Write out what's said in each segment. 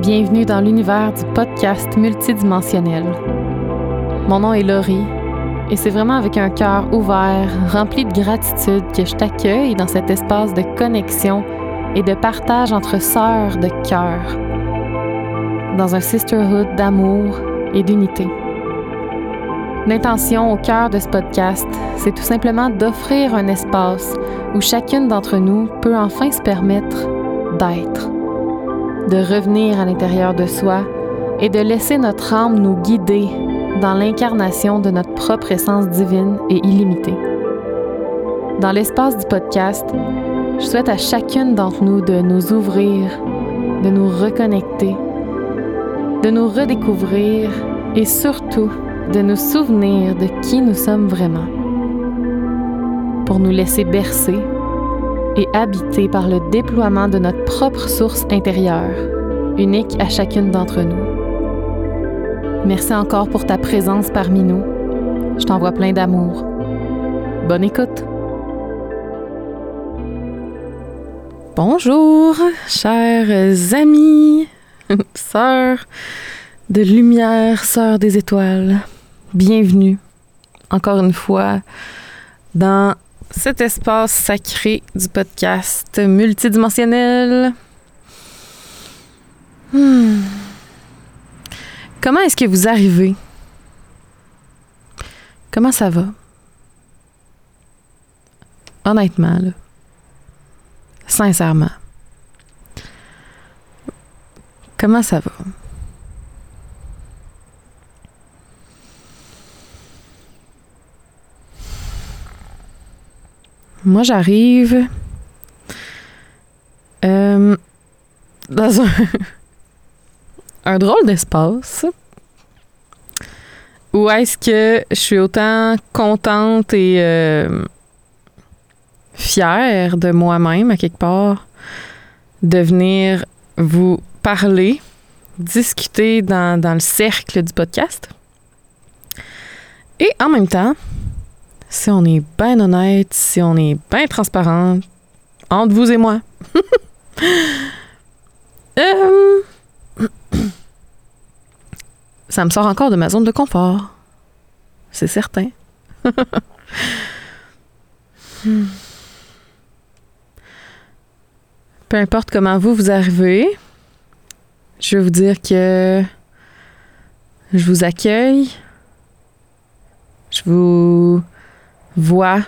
Bienvenue dans l'univers du podcast multidimensionnel. Mon nom est Laurie et c'est vraiment avec un cœur ouvert, rempli de gratitude que je t'accueille dans cet espace de connexion et de partage entre sœurs de cœur, dans un sisterhood d'amour et d'unité. L'intention au cœur de ce podcast, c'est tout simplement d'offrir un espace où chacune d'entre nous peut enfin se permettre d'être, de revenir à l'intérieur de soi et de laisser notre âme nous guider dans l'incarnation de notre propre essence divine et illimitée. Dans l'espace du podcast, je souhaite à chacune d'entre nous de nous ouvrir, de nous reconnecter, de nous redécouvrir et surtout de nous souvenir de qui nous sommes vraiment, pour nous laisser bercer et habiter par le déploiement de notre propre source intérieure, unique à chacune d'entre nous. Merci encore pour ta présence parmi nous. Je t'envoie plein d'amour. Bonne écoute. Bonjour, chers amis, sœurs de lumière, sœurs des étoiles. Bienvenue encore une fois dans cet espace sacré du podcast multidimensionnel. Hmm. Comment est-ce que vous arrivez? Comment ça va? Honnêtement, là. Sincèrement. Comment ça va? Moi, j'arrive euh, dans un, drôle d'espace où est-ce que je suis autant contente et euh, fière de moi-même, à quelque part, de venir vous parler, discuter dans le cercle du podcast. Et en même temps, si on est bien honnête, si on est bien transparent, entre vous et moi. Euh, ça me sort encore de ma zone de confort. C'est certain. Peu importe comment vous vous arrivez, je veux vous dire que je vous accueille. Je vous vois,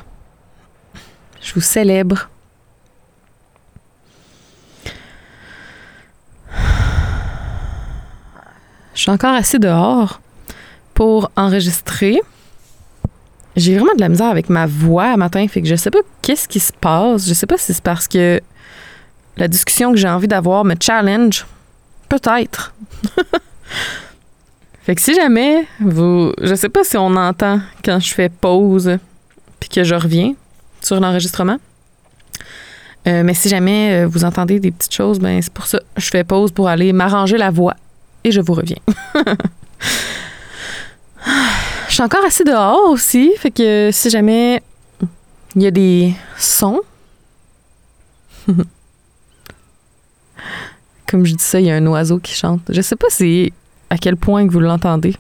je vous célèbre. Je suis encore assez dehors pour enregistrer. J'ai vraiment de la misère avec ma voix à matin, fait que je sais pas qu'est-ce qui se passe. Je sais pas si c'est parce que la discussion que j'ai envie d'avoir me challenge. Peut-être. fait que si jamais vous. Je sais pas si on entend quand je fais pause que je reviens sur l'enregistrement. Euh, mais si jamais euh, vous entendez des petites choses, ben c'est pour ça. Je fais pause pour aller m'arranger la voix et je vous reviens. je suis encore assez dehors aussi, fait que si jamais il y a des sons, comme je dis ça, il y a un oiseau qui chante. Je sais pas si à quel point que vous l'entendez,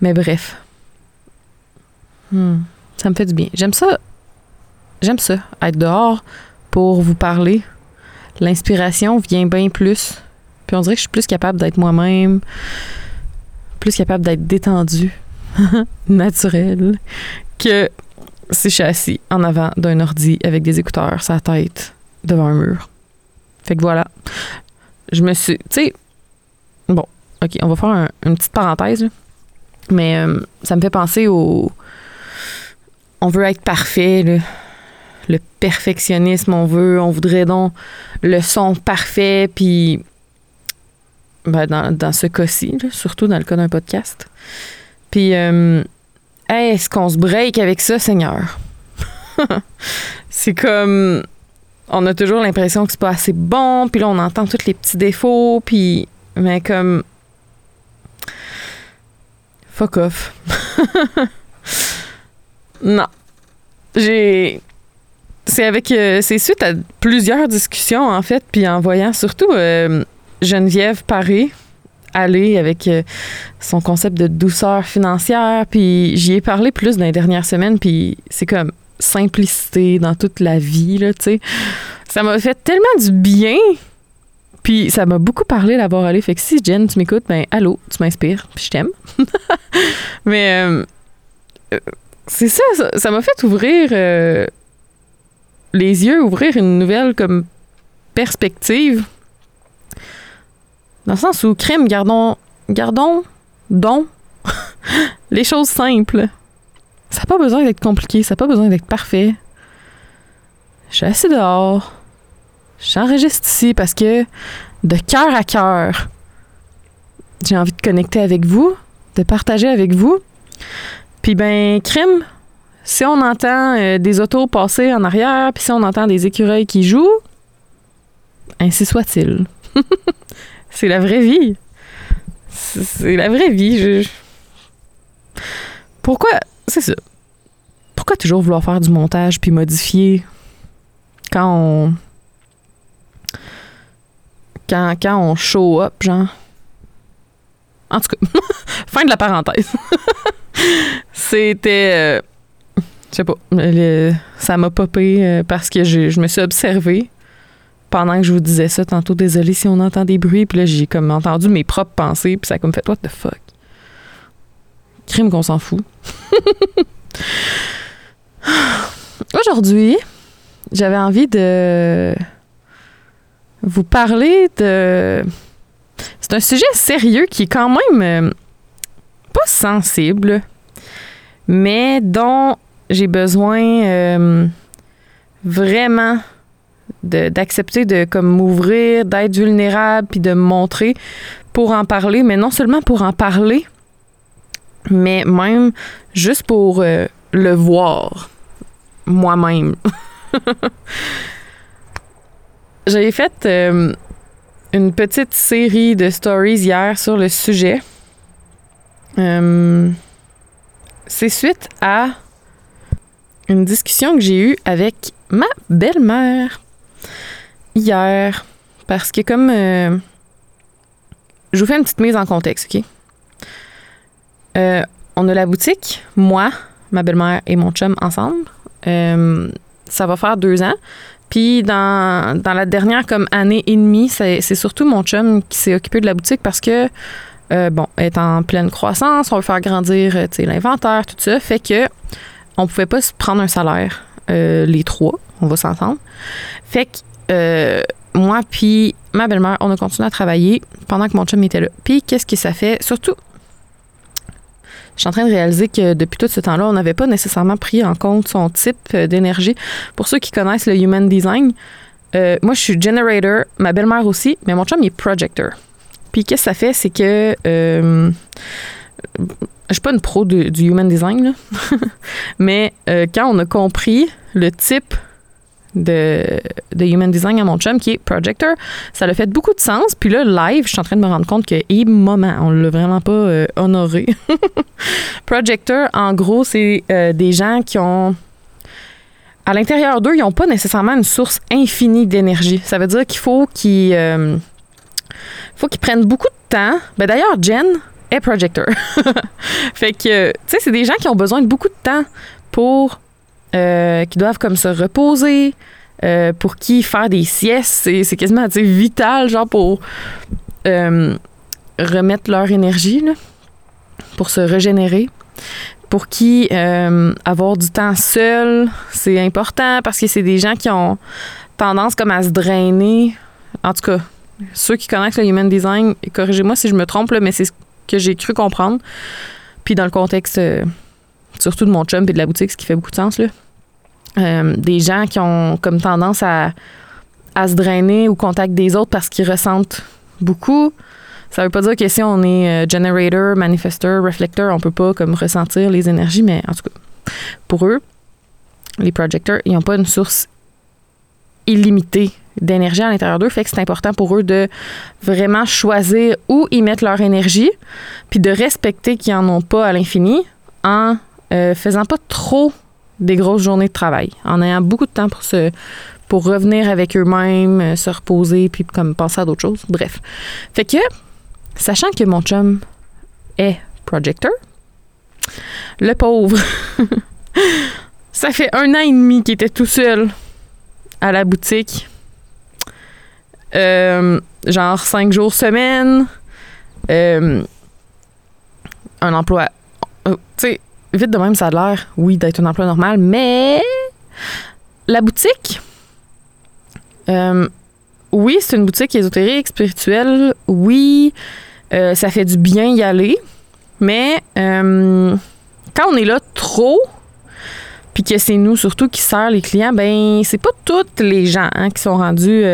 mais bref. Hmm. Ça me fait du bien. J'aime ça. J'aime ça, être dehors pour vous parler. L'inspiration vient bien plus. Puis on dirait que je suis plus capable d'être moi-même, plus capable d'être détendue, naturelle, que si je suis assis en avant d'un ordi avec des écouteurs, sa tête devant un mur. Fait que voilà. Je me suis. Tu sais. Bon, OK, on va faire une petite parenthèse. Mais euh, ça me fait penser au on veut être parfait, le perfectionnisme, on veut, on voudrait donc le son parfait, puis ben, dans, ce cas-ci, surtout dans le cas d'un podcast. Puis, euh, est-ce qu'on se break avec ça, Seigneur? c'est comme, on a toujours l'impression que c'est pas assez bon, puis là, on entend tous les petits défauts, puis, mais comme, fuck off. Non. J'ai. C'est avec. Euh, c'est suite à plusieurs discussions, en fait, puis en voyant surtout. Euh, Geneviève Paré aller avec euh, son concept de douceur financière. Puis j'y ai parlé plus dans les dernières semaines. Puis c'est comme simplicité dans toute la vie, là, tu sais. Ça m'a fait tellement du bien. Puis ça m'a beaucoup parlé d'avoir allé. Fait que si Jen, tu m'écoutes, ben allô, tu m'inspires, puis je t'aime. Mais c'est ça, ça m'a fait ouvrir les yeux, ouvrir une nouvelle perspective dans le sens où, crime, gardons, gardons, don, les choses simples. Ça n'a pas besoin d'être compliqué, ça n'a pas besoin d'être parfait. Je suis assis dehors. J'enregistre ici parce que, de cœur à cœur, j'ai envie de connecter avec vous, de partager avec vous. Puis ben, crime, si on entend euh, des autos passer en arrière, puis si on entend des écureuils qui jouent, ainsi soit-il. C'est la vraie vie. C'est la vraie vie. Pourquoi. C'est ça. Pourquoi toujours vouloir faire du montage puis modifier quand on. Quand, quand on show up, genre? En tout cas, fin de la parenthèse. C'était. Euh, je sais pas. ça m'a popé euh, parce que je me suis observée pendant que je vous disais ça tantôt, désolé si on entend des bruits, puis là, j'ai comme entendu mes propres pensées, puis ça a comme fait, what the fuck? Crime qu'on s'en fout. Aujourd'hui, j'avais envie de vous parler de. C'est un sujet sérieux qui est quand même euh, pas sensible, mais dont j'ai besoin euh, vraiment d'accepter de, comme m'ouvrir, d'être vulnérable, puis de me montrer pour en parler, mais non seulement pour en parler, mais même juste pour euh, le voir moi-même. J'avais fait euh, une petite série de stories hier sur le sujet. Euh, c'est suite à une discussion que j'ai eue avec ma belle-mère hier parce que comme euh, je vous fais une petite mise en contexte, OK? Euh, on a la boutique, moi, ma belle-mère et mon chum ensemble. Ça va faire deux ans. Puis dans, dans, la dernière comme année et demie, c'est surtout mon chum qui s'est occupé de la boutique parce que bon, elle est en pleine croissance, on veut faire grandir l'inventaire, tout ça. Fait que on pouvait pas prendre un salaire, les trois, on va s'entendre. Fait que euh, moi puis ma belle-mère, on a continué à travailler pendant que mon chum était là. Puis qu'est-ce que ça fait? Surtout, je suis en train de réaliser que depuis tout ce temps-là, on n'avait pas nécessairement pris en compte son type euh, d'énergie. Pour ceux qui connaissent le Human Design, euh, moi, je suis generator, ma belle-mère aussi, mais mon chum, est projector. Puis qu'est-ce que ça fait? C'est que... je suis pas une pro du Human Design, mais quand on a compris le type de, de, Human Design à mon chum qui est Projector. Ça a fait beaucoup de sens. Puis là, live, je suis en train de me rendre compte que, et moment, on l'a vraiment pas euh, honoré. Projector, en gros, c'est euh, des gens qui ont. À l'intérieur d'eux, ils n'ont pas nécessairement une source infinie d'énergie. Ça veut dire qu'il faut qu'ils. Euh, faut qu'ils prennent beaucoup de temps. Ben, D'ailleurs, Jen est projector. fait que, tu sais, c'est des gens qui ont besoin de beaucoup de temps pour euh, qui doivent comme se reposer, euh, pour qui faire des siestes, c'est quasiment vital, genre pour euh, remettre leur énergie, pour se régénérer. Pour qui avoir du temps seul, c'est important parce que c'est des gens qui ont tendance comme à se drainer. En tout cas, ceux qui connaissent le human design, corrigez-moi si je me trompe, mais c'est ce que j'ai cru comprendre. Puis dans le contexte surtout de mon chum et de la boutique, ce qui fait beaucoup de sens, là. Euh, des gens qui ont comme tendance à, à se drainer au contact des autres parce qu'ils ressentent beaucoup. Ça veut pas dire que si on est euh, generator, manifesteur, reflecteur, on peut pas comme ressentir les énergies, mais en tout cas, pour eux, les projecteurs, ils n'ont pas une source illimitée d'énergie à l'intérieur d'eux, fait que c'est important pour eux de vraiment choisir où ils mettent leur énergie, puis de respecter qu'ils en ont pas à l'infini en euh, faisant pas trop des grosses journées de travail, en ayant beaucoup de temps pour se, pour revenir avec eux-mêmes, euh, se reposer, puis comme penser à d'autres choses. Bref. Fait que, sachant que mon chum est projector, le pauvre, ça fait un an et demi qu'il était tout seul à la boutique. Euh, genre cinq jours semaine. Euh, un emploi. euh, tu sais, vite de même, ça a l'air, oui, d'être un emploi normal, mais la boutique, euh, oui, c'est une boutique ésotérique, spirituelle. Oui, ça fait du bien y aller. Mais quand on est là trop, puis que c'est nous surtout qui sert les clients, ben c'est pas toutes les gens hein, qui sont rendus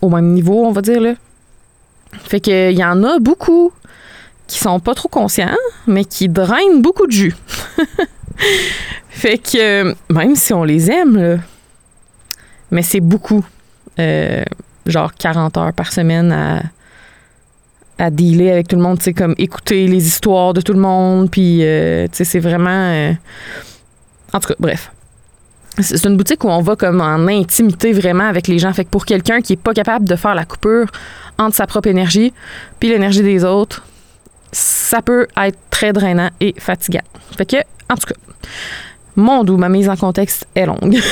au même niveau, on va dire là. Fait que il y en a beaucoup qui sont pas trop conscients, mais qui drainent beaucoup de jus. fait que même si on les aime, mais c'est beaucoup. Euh, genre 40 heures par semaine à, à dealer avec tout le monde, tu sais, comme écouter les histoires de tout le monde, puis, euh, c'est vraiment... euh, En tout cas, bref. C'est une boutique où on va comme en intimité vraiment avec les gens. Fait que pour quelqu'un qui est pas capable de faire la coupure entre sa propre énergie puis l'énergie des autres, ça peut être très drainant et fatigant. Fait que, en tout cas, mon doux, ma mise en contexte est longue.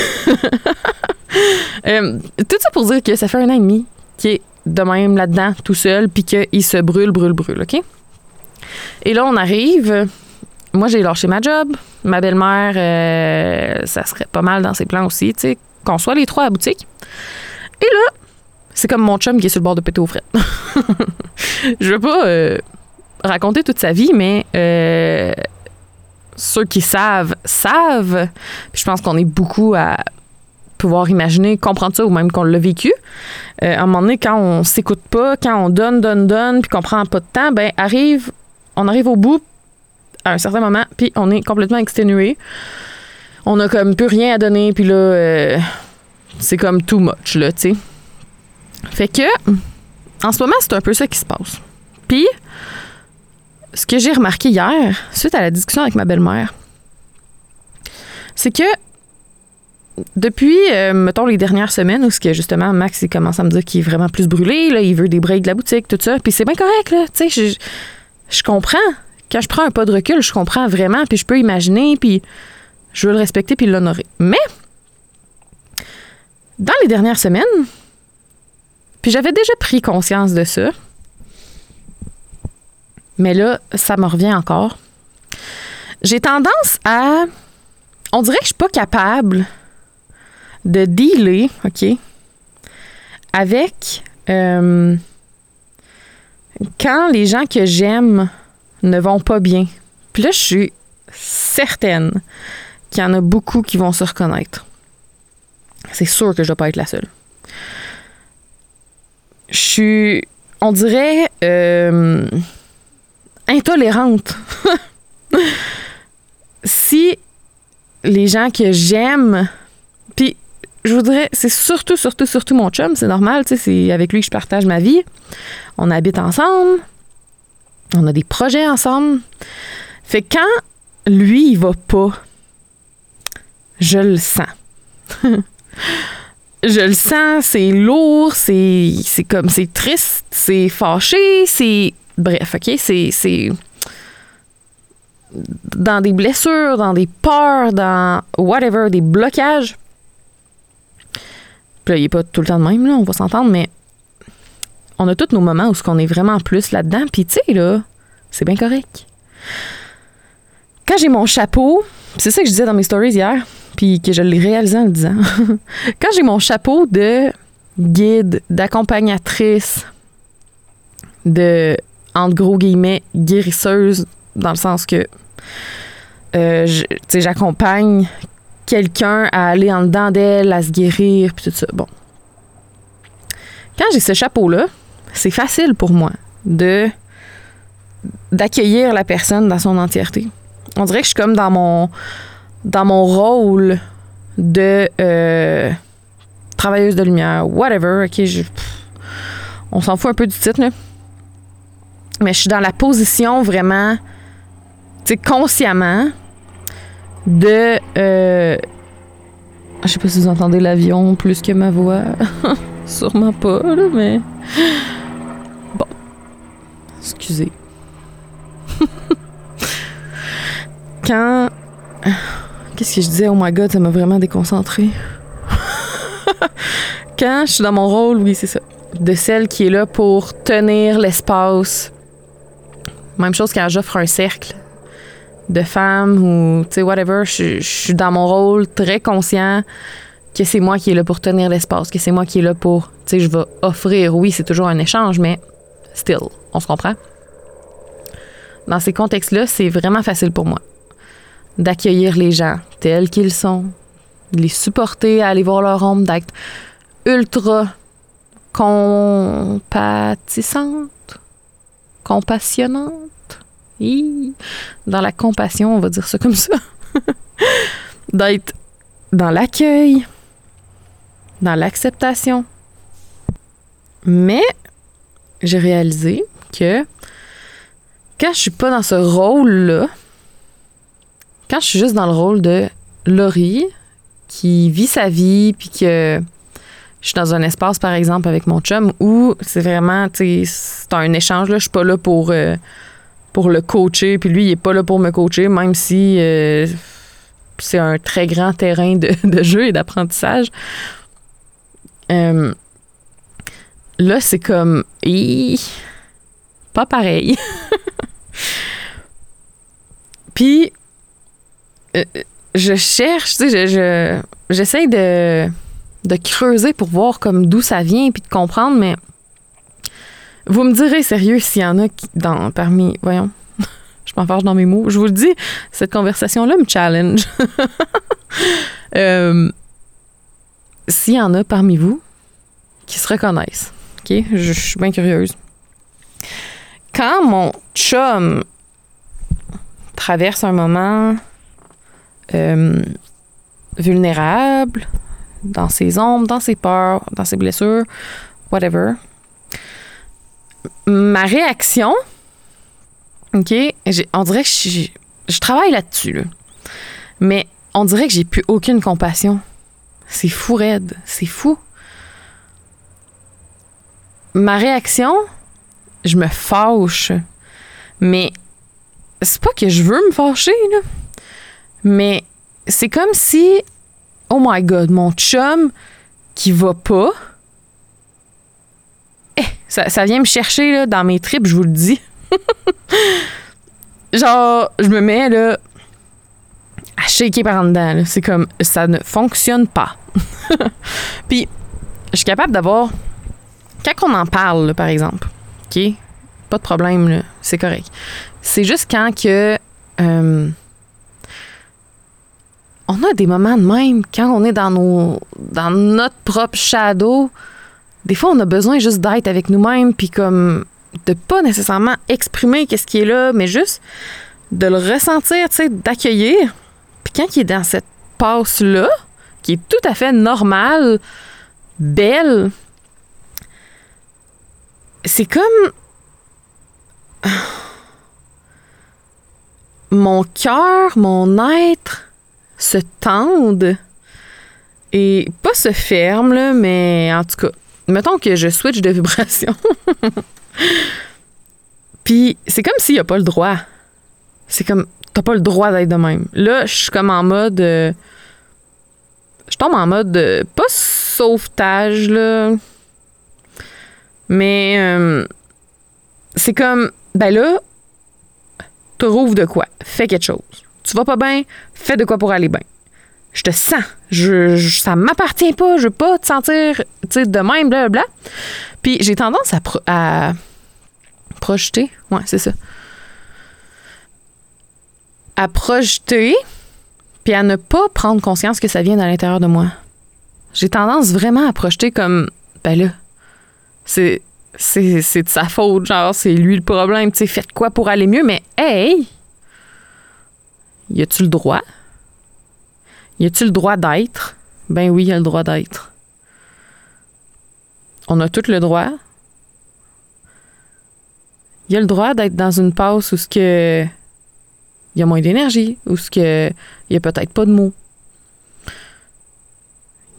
Euh, tout ça pour dire que ça fait un an et demi qu'il est de même là-dedans, tout seul, puis qu'il se brûle, brûle, brûle, OK? Et là, on arrive. Moi, j'ai lâché ma job. Ma belle-mère, euh, ça serait pas mal dans ses plans aussi, tu sais, qu'on soit les trois à la boutique. Et là, c'est comme mon chum qui est sur le bord de péter aux frettes. Je veux pas euh, raconter toute sa vie, mais euh, ceux qui savent, savent. Puis je pense qu'on est beaucoup à pouvoir imaginer, comprendre ça ou même qu'on l'a vécu. À un moment donné, quand on s'écoute pas, quand on donne, donne, donne, puis qu'on prend pas de temps, ben arrive, on arrive au bout à un certain moment, puis on est complètement exténué. On a comme plus rien à donner, puis là, euh, c'est comme too much, là, tu sais. Fait que, en ce moment, c'est un peu ça qui se passe. Puis, ce que j'ai remarqué hier, suite à la discussion avec ma belle-mère, c'est que depuis, euh, mettons, les dernières semaines, où que justement, Max, il commence à me dire qu'il est vraiment plus brûlé, là, il veut des breaks de la boutique, tout ça. Puis c'est bien correct, là. Tu sais, je comprends. Quand je prends un pas de recul, je comprends vraiment, puis je peux imaginer, puis je veux le respecter, puis l'honorer. Mais, dans les dernières semaines, puis j'avais déjà pris conscience de ça, mais là, ça me revient encore. J'ai tendance à. On dirait que je suis pas capable de dealer, OK, avec euh, quand les gens que j'aime ne vont pas bien. Puis là, je suis certaine qu'il y en a beaucoup qui vont se reconnaître. C'est sûr que je dois pas être la seule. Je suis, on dirait, euh, intolérante. si les gens que j'aime, puis je voudrais, c'est surtout, surtout, surtout mon chum, c'est normal, c'est avec lui que je partage ma vie. On habite ensemble, on a des projets ensemble. Fait que quand lui, il va pas, je le sens. je le sens, c'est lourd, c'est, c'est comme, c'est triste, c'est fâché, c'est. Bref, OK? C'est. c'est dans des blessures, dans des peurs, dans whatever, des blocages. Puis là, il est pas tout le temps de même, là, on va s'entendre, mais on a tous nos moments où ce qu'on est vraiment plus là-dedans. Puis tu sais, là, c'est bien correct. Quand j'ai mon chapeau, c'est ça que je disais dans mes stories hier, puis que je l'ai réalisé en le disant. Quand j'ai mon chapeau de guide, d'accompagnatrice, de, entre gros guillemets, guérisseuse, dans le sens que euh, sais, j'accompagne quelqu'un à aller en dedans d'elle, à se guérir, puis tout ça. Bon. Quand j'ai ce chapeau-là, c'est facile pour moi de d'accueillir la personne dans son entièreté. On dirait que je suis comme dans mon dans mon rôle de euh, travailleuse de lumière, whatever. Ok, je- on s'en fout un peu du titre là. Mais je suis dans la position vraiment, tu sais, consciemment de euh, Je sais pas si vous entendez l'avion plus que ma voix. Sûrement pas, là, mais. Bon. Excusez. Quand. Qu'est-ce que je disais? Oh my god, ça m'a vraiment déconcentré. Quand je suis dans mon rôle, oui, c'est ça. De celle qui est là pour tenir l'espace. Même chose quand j'offre un cercle de femmes ou, tu sais, whatever. Je, je suis dans mon rôle très conscient que c'est moi qui est là pour tenir l'espace, que c'est moi qui est là pour, tu sais, je vais offrir. Oui, c'est toujours un échange, mais still, on se comprend? Dans ces contextes-là, c'est vraiment facile pour moi d'accueillir les gens tels qu'ils sont, de les supporter, aller voir leur ombre, d'être ultra compatissante, compassionnante. Dans la compassion, on va dire ça comme ça. d'être dans l'accueil, dans l'acceptation. Mais j'ai réalisé que quand je suis pas dans ce rôle-là, quand je suis juste dans le rôle de Laurie, qui vit sa vie, puis que je suis dans un espace, par exemple, avec mon chum, où c'est vraiment, tu sais, c'est un échange, là, je suis pas là pour, euh, pour le coacher, puis lui, il est pas là pour me coacher, même si euh, c'est un très grand terrain de, de jeu et d'apprentissage. Euh, là, c'est comme, pas pareil. puis, euh, je cherche, tu sais, je, j'essaie de, de creuser pour voir comme d'où ça vient puis de comprendre, mais vous me direz sérieux s'il y en a qui, dans, parmi, voyons, je m'enfarge dans mes mots. Je vous le dis, cette conversation-là me challenge. euh, s'il y en a parmi vous qui se reconnaissent, OK? Je, suis bien curieuse. Quand mon chum traverse un moment euh, vulnérable dans ses ombres, dans ses peurs, dans ses blessures, whatever. Ma réaction, OK, on dirait que je, travaille là-dessus, là. mais on dirait que j'ai plus aucune compassion. C'est fou raide, c'est fou. Ma réaction, je me fâche, mais c'est pas que je veux me fâcher, là. Mais c'est comme si, oh my god, mon chum qui va pas, eh, ça, ça, vient me chercher là, dans mes tripes, je vous le dis. Genre, je me mets là à shaker par en dedans. C'est comme, ça ne fonctionne pas. Puis, je suis capable d'avoir, quand on en parle, par exemple, OK, pas de problème, c'est correct. C'est juste quand que... Euh, on a des moments de même quand on est dans nos dans notre propre shadow. Des fois, on a besoin juste d'être avec nous-mêmes puis comme de pas nécessairement exprimer qu'est-ce qui est là, mais juste de le ressentir, tu sais, d'accueillir. Puis quand il est dans cette passe là, qui est tout à fait normale, belle, c'est comme mon cœur, mon être se tendent et pas se ferment, là, mais en tout cas, mettons que je switch de vibration. Puis c'est comme s'il n'y a pas le droit. C'est comme, t'as pas le droit d'être de même. Là, je suis comme en mode. Euh, je tombe en mode. Euh, pas sauvetage, là. Mais. Euh, c'est comme, ben là, te rouvre de quoi? Fais quelque chose tu vas pas bien, fais de quoi pour aller bien. Je te sens. Je, ça m'appartient pas. Je veux pas te sentir de même, blablabla. Puis j'ai tendance à, à projeter. Ouais, c'est ça. À projeter, puis à ne pas prendre conscience que ça vient de l'intérieur de moi. J'ai tendance vraiment à projeter comme, ben là, c'est, c'est, de sa faute, genre, c'est lui le problème, tu sais, faites quoi pour aller mieux, mais hey, y a-tu le droit? Y a-tu le droit d'être? Ben oui, y a le droit d'être. On a tout le droit. Y a le droit d'être dans une passe où ce que il y a moins d'énergie, où ce que il y a peut-être pas de mots.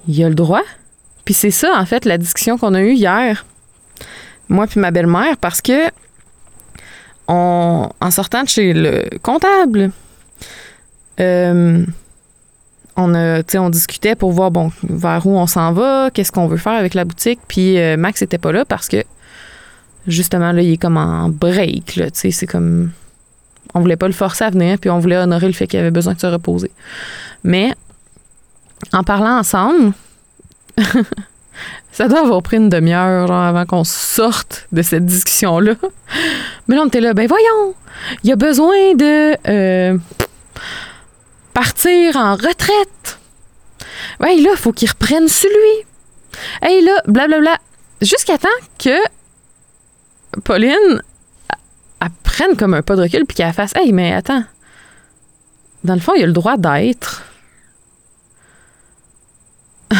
il a le droit. Puis c'est ça, en fait, la discussion qu'on a eue hier, moi puis ma belle-mère, parce que en sortant de chez le comptable, euh, on, a, on discutait pour voir bon, vers où on s'en va, qu'est-ce qu'on veut faire avec la boutique. Puis euh, Max n'était pas là parce que justement, là, il est comme en break. Là, c'est comme. On voulait pas le forcer à venir, puis on voulait honorer le fait qu'il avait besoin de se reposer. Mais en parlant ensemble, ça doit avoir pris une demi-heure avant qu'on sorte de cette discussion-là. Mais là, on était là, ben voyons, il a besoin de euh, partir en retraite. Ouais, là, faut qu'il reprenne celui. Hey, là, blablabla. Jusqu'à temps que Pauline comme un pas de recul puis qu'elle fasse Hey, mais attends. Dans le fond, il a le droit d'être.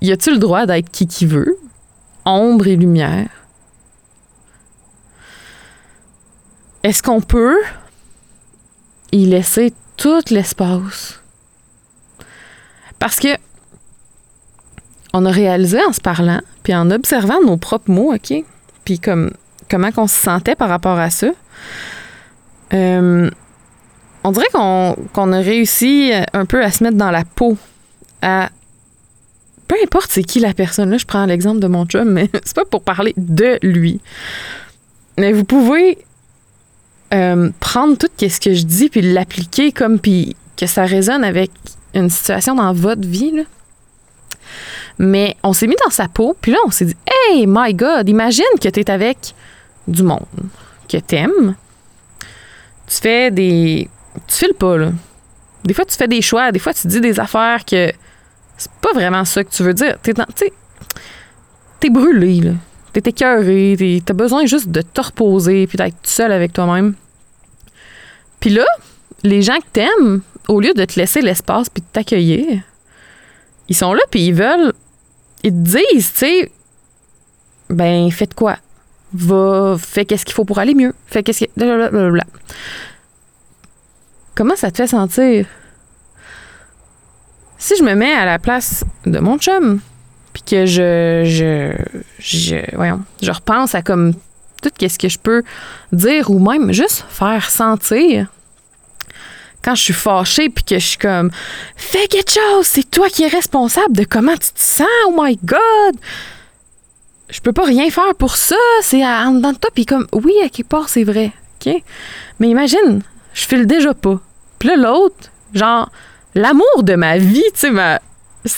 y a-tu le droit d'être qui qui veut? Ombre et lumière. Est-ce qu'on peut y laisser tout l'espace? Parce que on a réalisé en se parlant, puis en observant nos propres mots, OK? Puis comme comment qu'on se sentait par rapport à ça. Euh, on dirait qu'on a réussi un peu à se mettre dans la peau à peu importe c'est qui la personne. Là, je prends l'exemple de mon chum, mais c'est pas pour parler de lui. Mais vous pouvez euh, prendre tout ce que je dis puis l'appliquer comme puis que ça résonne avec une situation dans votre vie. Là. Mais on s'est mis dans sa peau, puis là, on s'est dit Hey, my God, imagine que tu es avec du monde que t'aimes. Tu fais des. Tu files pas, là. Des fois, tu fais des choix, des fois, tu dis des affaires que c'est pas vraiment ça que tu veux dire. T'es, t'es brûlé, là. T'es écœuré, t'as besoin juste de te reposer puis d'être seul avec toi-même. Puis là, les gens que t'aimes, au lieu de te laisser l'espace puis de t'accueillir, ils sont là puis ils veulent ils te disent, tu sais, ben, faites quoi? Va, fais qu'est-ce qu'il faut pour aller mieux. Fais qu'est-ce que. Comment ça te fait sentir? Si je me mets à la place de mon chum, puis que je, je, je, voyons, je repense à comme tout ce que je peux dire ou même juste faire sentir quand je suis fâchée puis que je suis comme fais quelque chose, c'est toi qui es responsable de comment tu te sens. Oh my god. Je peux pas rien faire pour ça, c'est en dedans de toi puis comme oui, à quelque part c'est vrai. OK? Mais imagine, je file déjà pas. Puis là l'autre, genre l'amour de ma vie, tu sais ma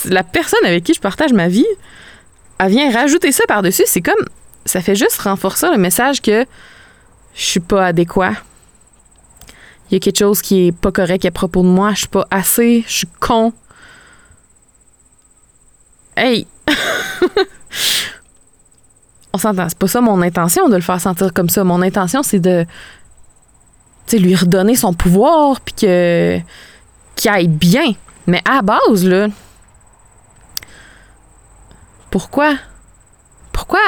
la personne avec qui je partage ma vie, elle vient rajouter ça par-dessus, c'est comme ça fait juste renforcer le message que je suis pas adéquat il y a quelque chose qui est pas correct à propos de moi, je suis pas assez, je suis con. Hey! On s'entend, c'est pas ça mon intention de le faire sentir comme ça. Mon intention, c'est de lui redonner son pouvoir puis que qu'il aille bien. Mais à base, là, pourquoi? Pourquoi?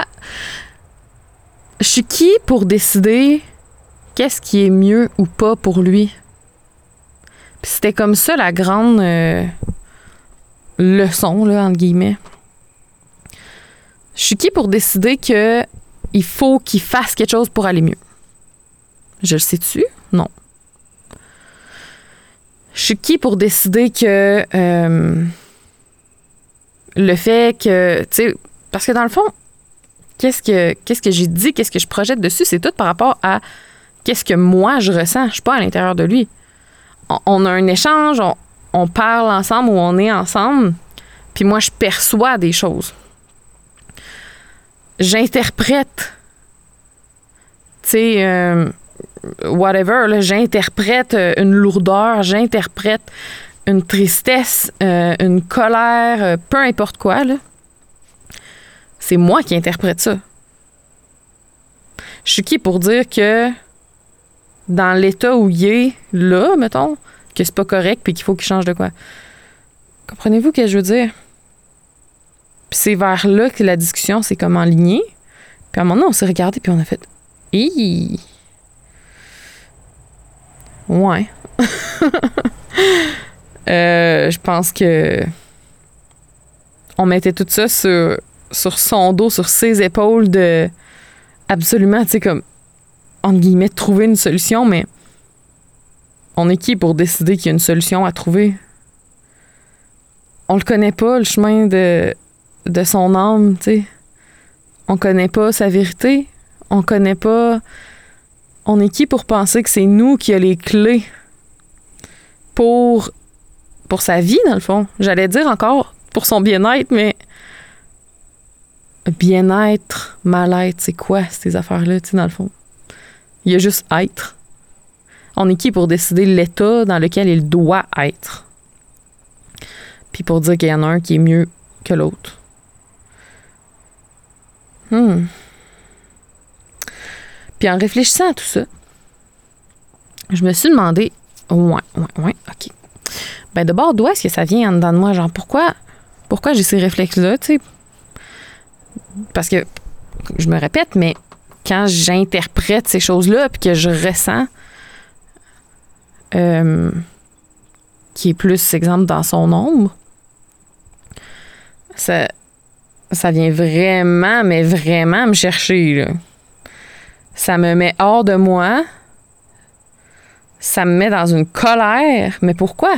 Je suis qui pour décider qu'est-ce qui est mieux ou pas pour lui? Puis c'était comme ça la grande euh, leçon, là, entre guillemets. Je suis qui pour décider que il faut qu'il fasse quelque chose pour aller mieux? Je le sais-tu? Non. Je suis qui pour décider que euh, le fait que, tu sais, parce que dans le fond, qu'est-ce que, qu'est-ce que j'ai dit, qu'est-ce que je projette dessus, c'est tout par rapport à qu'est-ce que moi je ressens. Je suis pas à l'intérieur de lui. On, a un échange, on, parle ensemble ou on est ensemble, puis moi je perçois des choses. J'interprète. Tu sais, euh, whatever, j'interprète euh, une lourdeur, j'interprète une tristesse, euh, une colère, peu importe quoi, C'est moi qui interprète ça. Je suis qui pour dire que dans l'état où il est là, mettons, que c'est pas correct puis qu'il faut qu'il change de quoi? Comprenez-vous ce que je veux dire? Puis c'est vers là que la discussion s'est comme enlignée. Puis à un moment donné, on s'est regardé puis on a fait! Ouais. Euh, je pense que on mettait tout ça sur, sur son dos, sur ses épaules de absolument, tu sais, comme, entre guillemets, trouver une solution, mais on est qui pour décider qu'il y a une solution à trouver? On le connaît pas, le chemin de, de son âme, tu sais. On connaît pas sa vérité. On connaît pas. On est qui pour penser que c'est nous qui a les clés pour, pour sa vie, dans le fond? J'allais dire encore pour son bien-être, mais bien-être, mal-être, c'est quoi ces affaires-là, tu sais, dans le fond? Il y a juste être. On est qui pour décider l'état dans lequel il doit être? Puis pour dire qu'il y en a un qui est mieux que l'autre. Hmm. Puis en réfléchissant à tout ça, je me suis demandé, ouais, ouais, ouais, ok. Ben d'abord, d'où est-ce que ça vient en dedans de moi? Genre, pourquoi, pourquoi j'ai ces réflexes-là, tu sais? Parce que, je me répète, mais quand j'interprète ces choses-là, puis que je ressens, euh, qui est plus, exemple, dans son ombre, ça, ça vient vraiment, mais vraiment me chercher. Ça me met hors de moi. Ça me met dans une colère. Mais pourquoi?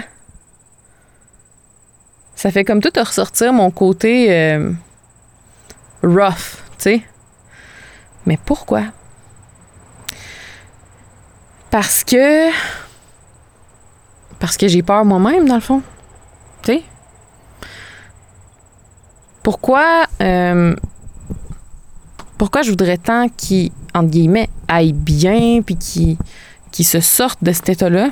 Ça fait comme tout ressortir mon côté euh, rough, tu sais. Mais pourquoi? Parce que. Parce que j'ai peur moi-même, dans le fond. Tu sais? Pourquoi, euh, pourquoi je voudrais tant qu'il, entre guillemets, aille bien, puis qu'il se sorte de cet état-là?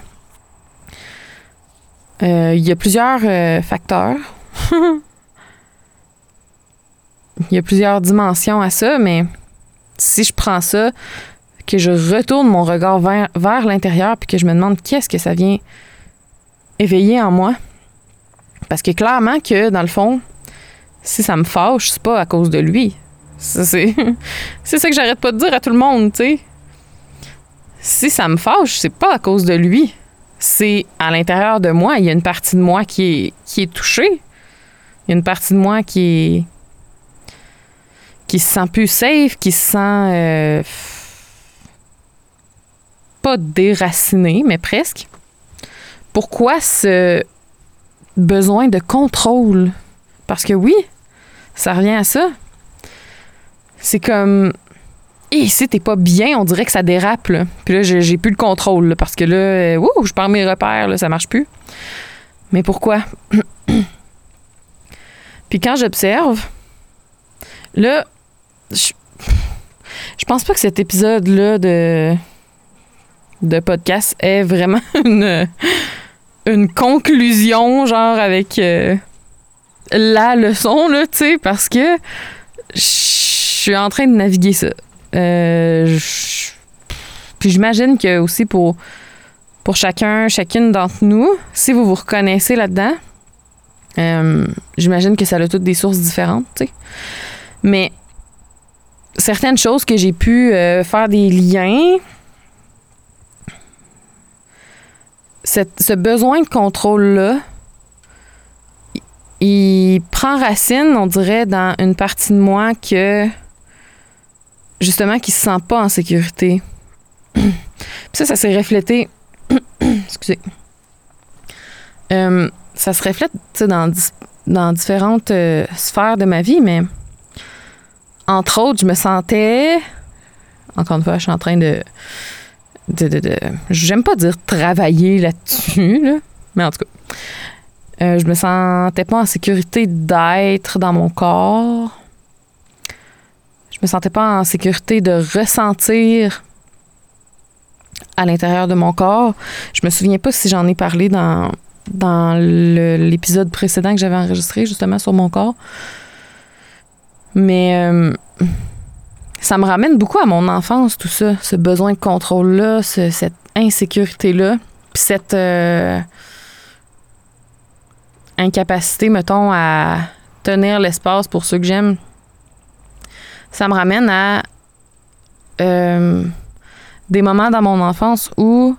Euh, il y a plusieurs euh, facteurs. Il y a plusieurs dimensions à ça, mais si je prends ça, que je retourne mon regard vers, vers l'intérieur, puis que je me demande qu'est-ce que ça vient éveiller en moi. Parce que clairement que, dans le fond, si ça me fâche, c'est pas à cause de lui. C'est ça que j'arrête pas de dire à tout le monde, tu sais. Si ça me fâche, c'est pas à cause de lui. C'est à l'intérieur de moi. Il y a une partie de moi qui est, touchée. Il y a une partie de moi qui est. qui se sent plus safe, qui se sent. Euh, pas déraciné, mais presque. Pourquoi ce besoin de contrôle? Parce que oui, ça revient à ça. C'est comme. Et si t'es pas bien, on dirait que ça dérape. Là. Puis là, j'ai plus le contrôle parce que là, euh, je perds mes repères, là, ça marche plus. Mais pourquoi? Puis quand j'observe, là, je, je pense pas que cet épisode-là de, de podcast est vraiment une, une conclusion, genre avec. Euh, la leçon, là, tu sais, parce que je suis en train de naviguer ça. Euh, puis j'imagine que aussi pour, pour chacun, chacune d'entre nous, si vous vous reconnaissez là-dedans, euh, j'imagine que ça a toutes des sources différentes, tu sais. Mais certaines choses que j'ai pu euh, faire des liens, ce besoin de contrôle-là, il prend racine, on dirait, dans une partie de moi que justement qui se sent pas en sécurité. Puis ça, ça s'est reflété. excusez. Euh, ça se reflète dans, dans différentes euh, sphères de ma vie, mais entre autres, je me sentais. Encore une fois, je suis en train de. de, de, de J'aime pas dire travailler là-dessus, là, mais en tout cas. Euh, je me sentais pas en sécurité d'être dans mon corps. Je me sentais pas en sécurité de ressentir à l'intérieur de mon corps. Je me souviens pas si j'en ai parlé dans, dans l'épisode précédent que j'avais enregistré justement sur mon corps. Mais euh, ça me ramène beaucoup à mon enfance, tout ça. Ce besoin de contrôle-là, cette insécurité-là. Puis cette. Euh, incapacité, mettons, à tenir l'espace pour ceux que j'aime, ça me ramène à euh, des moments dans mon enfance où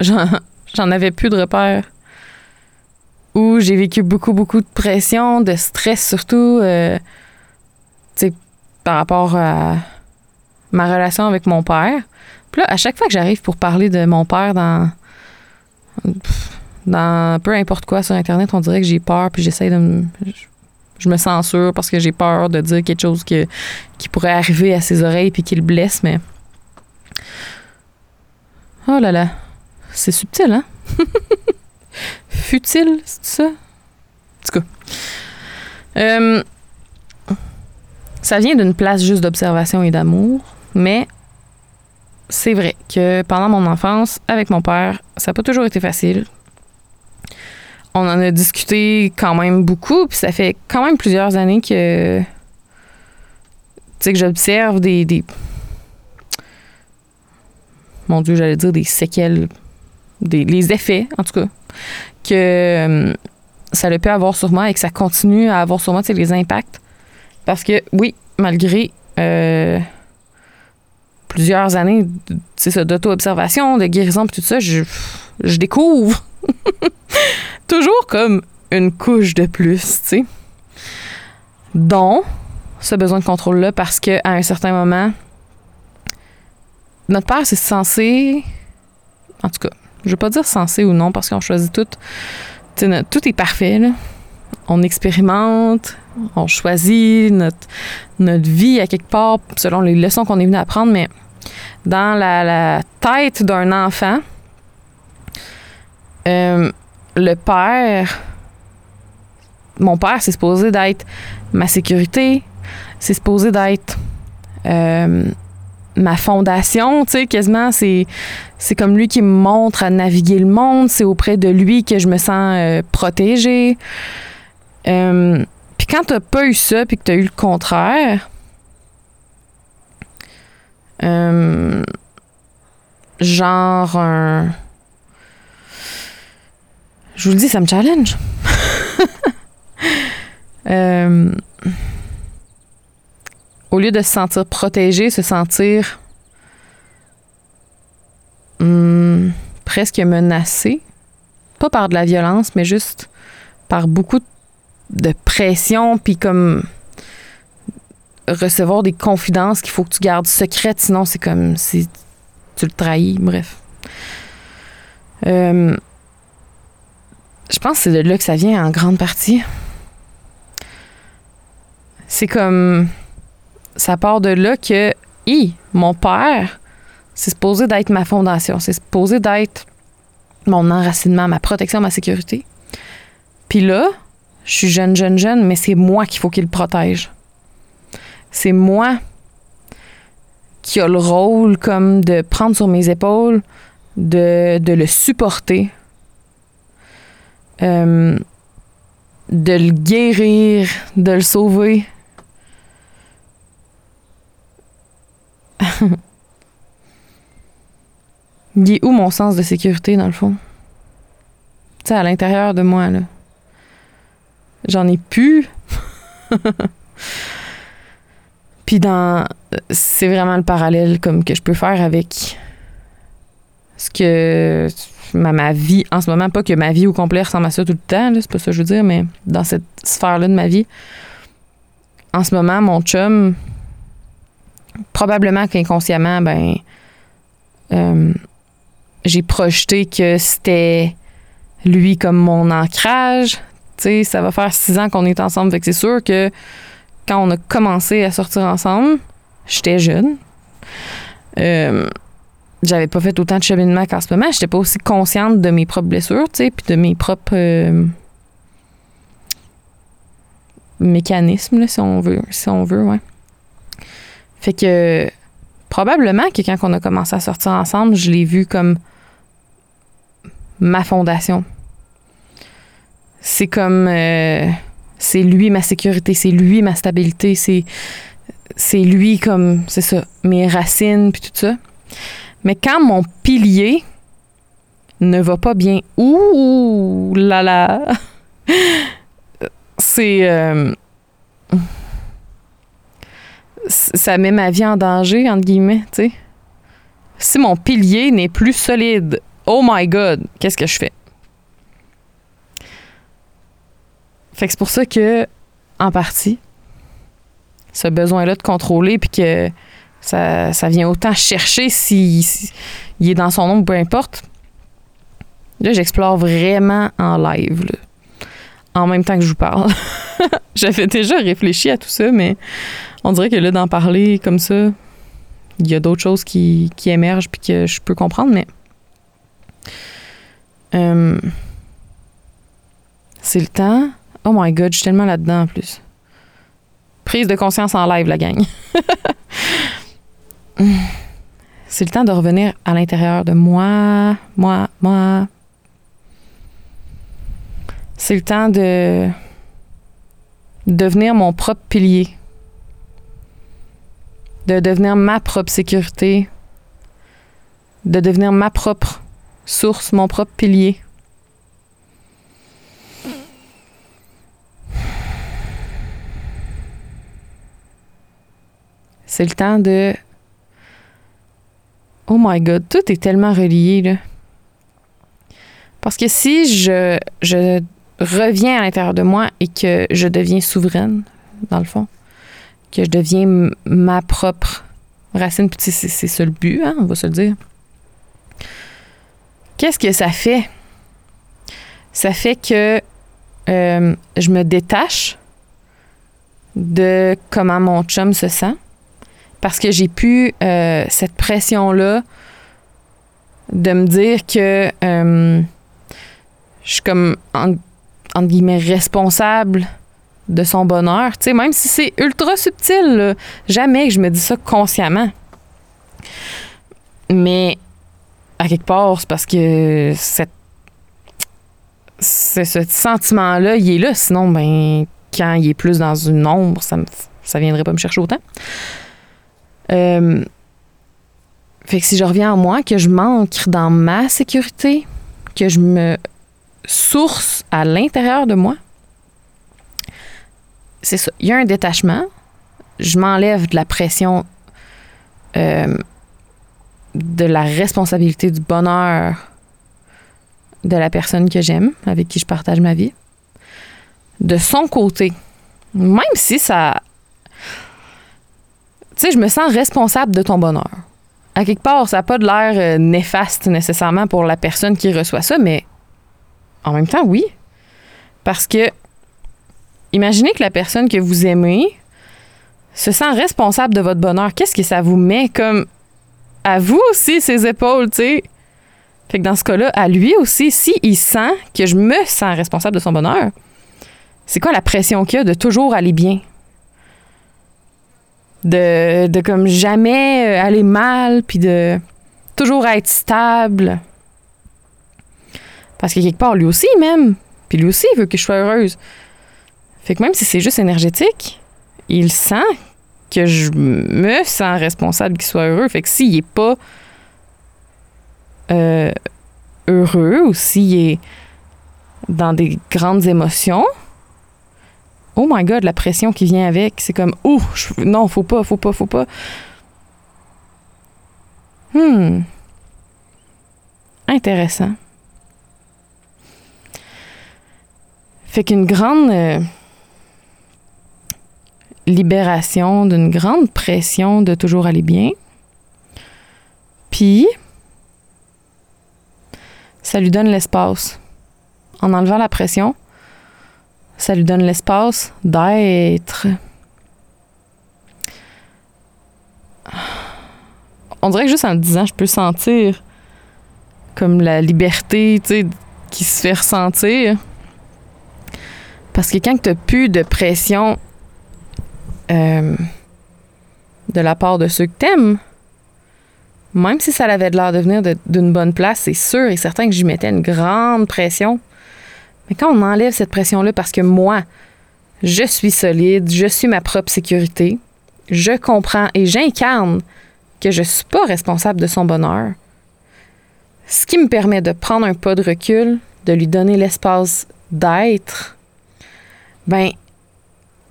j'en avais plus de repères. où j'ai vécu beaucoup, beaucoup de pression, de stress surtout, euh, tu sais, par rapport à ma relation avec mon père. Puis là, à chaque fois que j'arrive pour parler de mon père dans, dans peu importe quoi sur Internet, on dirait que j'ai peur, puis j'essaie de me. Je me censure parce que j'ai peur de dire quelque chose que, qui pourrait arriver à ses oreilles puis qui le blesse, mais. Oh là là. C'est subtil, hein? Futile, c'est ça? En tout cas. Euh, ça vient d'une place juste d'observation et d'amour, mais c'est vrai que pendant mon enfance, avec mon père, ça n'a pas toujours été facile on en a discuté quand même beaucoup, puis ça fait quand même plusieurs années que, tu sais, que j'observe des, des, Mon Dieu, j'allais dire des séquelles, des, les effets, en tout cas, que euh, ça a pu avoir sur moi et que ça continue à avoir sur moi, tu sais, les impacts. Parce que, oui, malgré euh, plusieurs années, d'auto-observation, de guérison, puis tout ça, je, je découvre toujours comme une couche de plus, tu sais. Dont ce besoin de contrôle-là, parce qu'à un certain moment, notre père, c'est censé. En tout cas, je veux pas dire censé ou non, parce qu'on choisit tout. tout est parfait, là. On expérimente, on choisit notre, notre vie à quelque part selon les leçons qu'on est venu apprendre, mais dans la, la tête d'un enfant, euh, le père, mon père, c'est supposé d'être ma sécurité, c'est supposé d'être euh, ma fondation, tu sais, quasiment, c'est, c'est comme lui qui me montre à naviguer le monde, c'est auprès de lui que je me sens euh, protégée. Euh, puis quand t'as pas eu ça, puis que t'as eu le contraire, genre un je vous le dis, ça me challenge. Euh, au lieu de se sentir protégé, se sentir hmm, presque menacé, pas par de la violence, mais juste par beaucoup de pression, puis comme recevoir des confidences qu'il faut que tu gardes secrètes, sinon c'est comme si tu le trahis, bref. Euh, je pense que c'est de là que ça vient en grande partie. C'est comme. Ça part de là que, hi, mon père, c'est supposé d'être ma fondation. C'est supposé d'être mon enracinement, ma protection, ma sécurité. Puis là, je suis jeune, jeune, jeune, mais c'est moi qu'il faut qu'il protège. C'est moi qui a le rôle comme de prendre sur mes épaules, de, de le supporter, euh, de le guérir, de le sauver. Il est où mon sens de sécurité, dans le fond? Tu sais, à l'intérieur de moi, là. J'en ai plus. Puis dans... C'est vraiment le parallèle comme que je peux faire avec ce que ma, vie en ce moment. Pas que ma vie au complet ressemble à ça tout le temps, c'est pas ça que je veux dire, mais dans cette sphère-là de ma vie, en ce moment, mon chum, probablement qu'inconsciemment, ben, euh, j'ai projeté que c'était lui comme mon ancrage. Tu ça va faire six ans qu'on est ensemble, fait que c'est sûr que quand on a commencé à sortir ensemble, j'étais jeune. Euh, j'avais pas fait autant de cheminement qu'en ce moment. J'étais pas aussi consciente de mes propres blessures, tu sais, puis de mes propres euh, mécanismes, si on veut, si on veut, ouais. Fait que probablement que quand on a commencé à sortir ensemble, je l'ai vu comme ma fondation. C'est comme euh, c'est lui ma sécurité, c'est lui ma stabilité, c'est c'est lui comme c'est ça mes racines puis tout ça. Mais quand mon pilier ne va pas bien, ouh là là, c'est. Euh, ça met ma vie en danger, entre guillemets, tu sais. Si mon pilier n'est plus solide, oh my God, qu'est-ce que je fais? Fait que c'est pour ça que, en partie, ce besoin-là de contrôler, puis que ça, vient autant chercher s'il si, il est dans son ombre, peu importe. Là, j'explore vraiment en live, en même temps que je vous parle. J'avais déjà réfléchi à tout ça, mais on dirait que là, d'en parler comme ça, il y a d'autres choses qui, qui émergent puis que je peux comprendre, mais. Euh, c'est le temps. Oh my god, je suis tellement là-dedans en plus. Prise de conscience en live, la gang. c'est le temps de revenir à l'intérieur de moi, moi, moi. C'est le temps de devenir mon propre pilier, de devenir ma propre sécurité, de devenir ma propre source, mon propre pilier. C'est le temps de... Oh my God, tout est tellement relié, là. Parce que si je, je reviens à l'intérieur de moi et que je deviens souveraine, dans le fond, que je deviens ma propre racine, c'est ça le but, hein, on va se le dire. Qu'est-ce que ça fait? Ça fait que euh, je me détache de comment mon chum se sent parce que j'ai pu euh, cette pression-là de me dire que euh, je suis comme entre guillemets, responsable de son bonheur. Tu sais, même si c'est ultra subtil, jamais que je me dis ça consciemment. Mais à quelque part, c'est parce que cette, ce sentiment-là, il est là. Sinon, ben, quand il est plus dans une ombre, ça, ne ça viendrait pas me chercher autant. Euh, fait que si je reviens à moi, que je manque dans ma sécurité, que je me source à l'intérieur de moi, c'est ça. Il y a un détachement. Je m'enlève de la pression euh, de la responsabilité du bonheur de la personne que j'aime, avec qui je partage ma vie. De son côté, même si ça. Sais, je me sens responsable de ton bonheur. À quelque part, ça n'a pas de l'air euh, néfaste nécessairement pour la personne qui reçoit ça, mais en même temps, oui. Parce que, imaginez que la personne que vous aimez se sent responsable de votre bonheur. Qu'est-ce que ça vous met comme à vous aussi ses épaules, tu sais? Fait que dans ce cas-là, à lui aussi, s'il il sent que je me sens responsable de son bonheur, c'est quoi la pression qu'il y a de toujours aller bien? De, de comme jamais aller mal, puis de toujours être stable. Parce que quelque part, lui aussi, même. Puis lui aussi, il veut que je sois heureuse. Fait que même si c'est juste énergétique, il sent que je me sens responsable qu'il soit heureux. Fait que s'il n'est pas euh, heureux ou s'il est dans des grandes émotions, oh my god, la pression qui vient avec, c'est comme, ouh, non, faut pas, faut pas, faut pas. Hmm. Intéressant. Fait qu'une grande euh, libération d'une grande pression de toujours aller bien. Puis, ça lui donne l'espace. En enlevant la pression, ça lui donne l'espace d'être. On dirait que juste en disant, je peux sentir comme la liberté, tu sais, qui se fait ressentir. Parce que quand tu n'as plus de pression euh, de la part de ceux que t'aimes, même si ça avait l'air de venir d'une bonne place, c'est sûr et certain que j'y mettais une grande pression. Mais quand on enlève cette pression-là parce que moi, je suis solide, je suis ma propre sécurité, je comprends et j'incarne que je ne suis pas responsable de son bonheur, ce qui me permet de prendre un pas de recul, de lui donner l'espace d'être, ben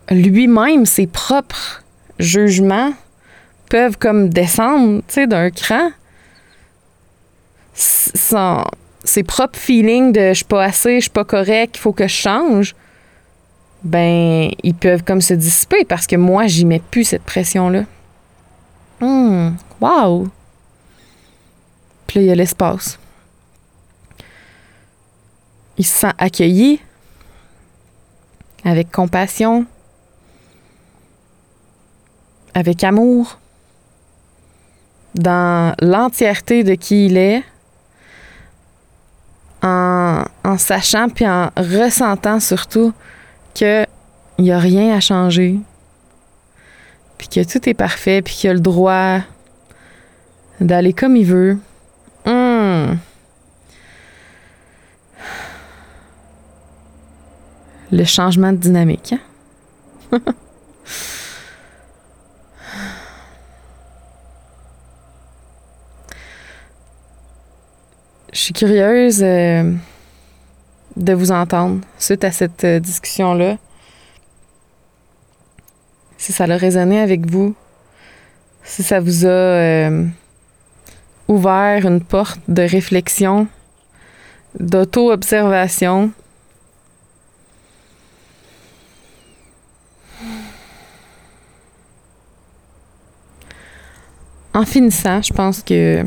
lui-même, ses propres jugements peuvent comme descendre, d'un cran. Ses propres feelings de je suis pas assez, je suis pas correct, il faut que je change, ben, ils peuvent comme se dissiper parce que moi, j'y mets plus cette pression-là. Hum, wow! Puis là, il y a l'espace. Il se sent accueilli avec compassion, avec amour, dans l'entièreté de qui il est, en, sachant puis en ressentant surtout qu'il n'y a rien à changer, puis que tout est parfait, puis qu'il a le droit d'aller comme il veut. Hum. Le changement de dynamique. hein? Je suis curieuse euh, de vous entendre suite à cette euh, discussion-là. Si ça a résonné avec vous, si ça vous a euh, ouvert une porte de réflexion, d'auto-observation. En finissant, je pense que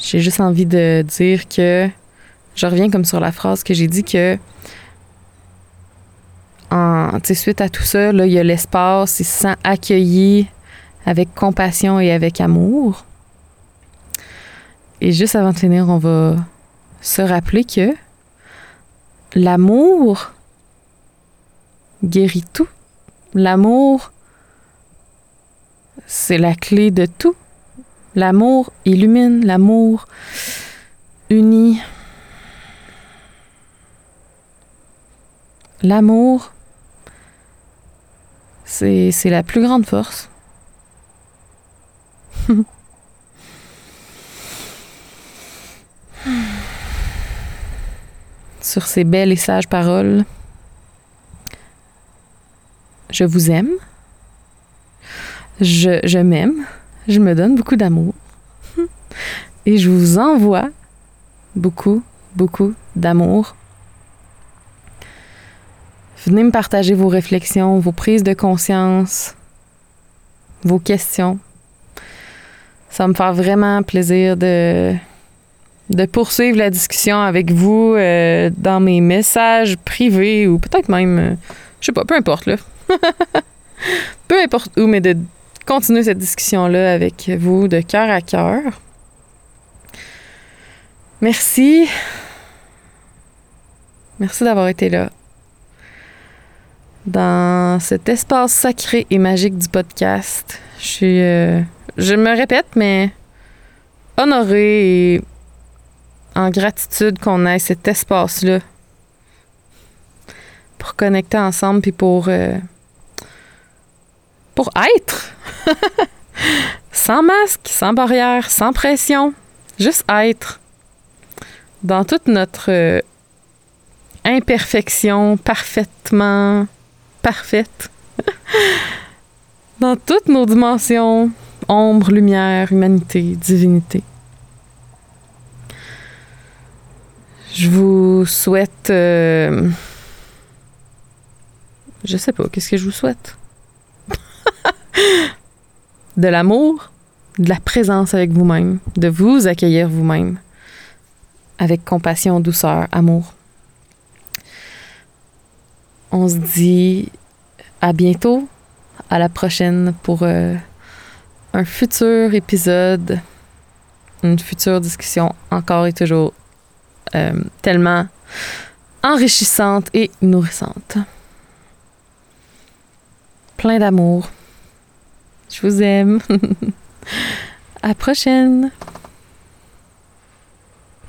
j'ai juste envie de dire que je reviens comme sur la phrase que j'ai dit que en, suite à tout ça, là, il y a l'espace, il se sent accueilli avec compassion et avec amour. Et juste avant de finir, on va se rappeler que l'amour guérit tout. L'amour, c'est la clé de tout. L'amour illumine, l'amour unit. L'amour, c'est la plus grande force. Sur ces belles et sages paroles, je vous aime. Je, je m'aime. Je me donne beaucoup d'amour. Et je vous envoie beaucoup, beaucoup d'amour. Venez me partager vos réflexions, vos prises de conscience, vos questions. Ça me faire vraiment plaisir de, de poursuivre la discussion avec vous euh, dans mes messages privés ou peut-être même, euh, je sais pas, peu importe là. peu importe où, mais de continuer cette discussion-là avec vous de cœur à cœur. Merci. Merci d'avoir été là. Dans cet espace sacré et magique du podcast. Je suis. euh, je me répète, mais honorée et en gratitude qu'on ait cet espace-là pour connecter ensemble puis pour. euh, pour être. sans masque, sans barrière, sans pression. Juste être. Dans toute notre euh, imperfection parfaitement parfaite. Dans toutes nos dimensions, ombre, lumière, humanité, divinité. Je vous souhaite... euh, je sais pas, qu'est-ce que je vous souhaite? de l'amour, de la présence avec vous-même, de vous accueillir vous-même avec compassion, douceur, amour. On se dit à bientôt, à la prochaine pour euh, un futur épisode, une future discussion encore et toujours euh, tellement enrichissante et nourrissante. Plein d'amour. Je vous aime. à prochaine.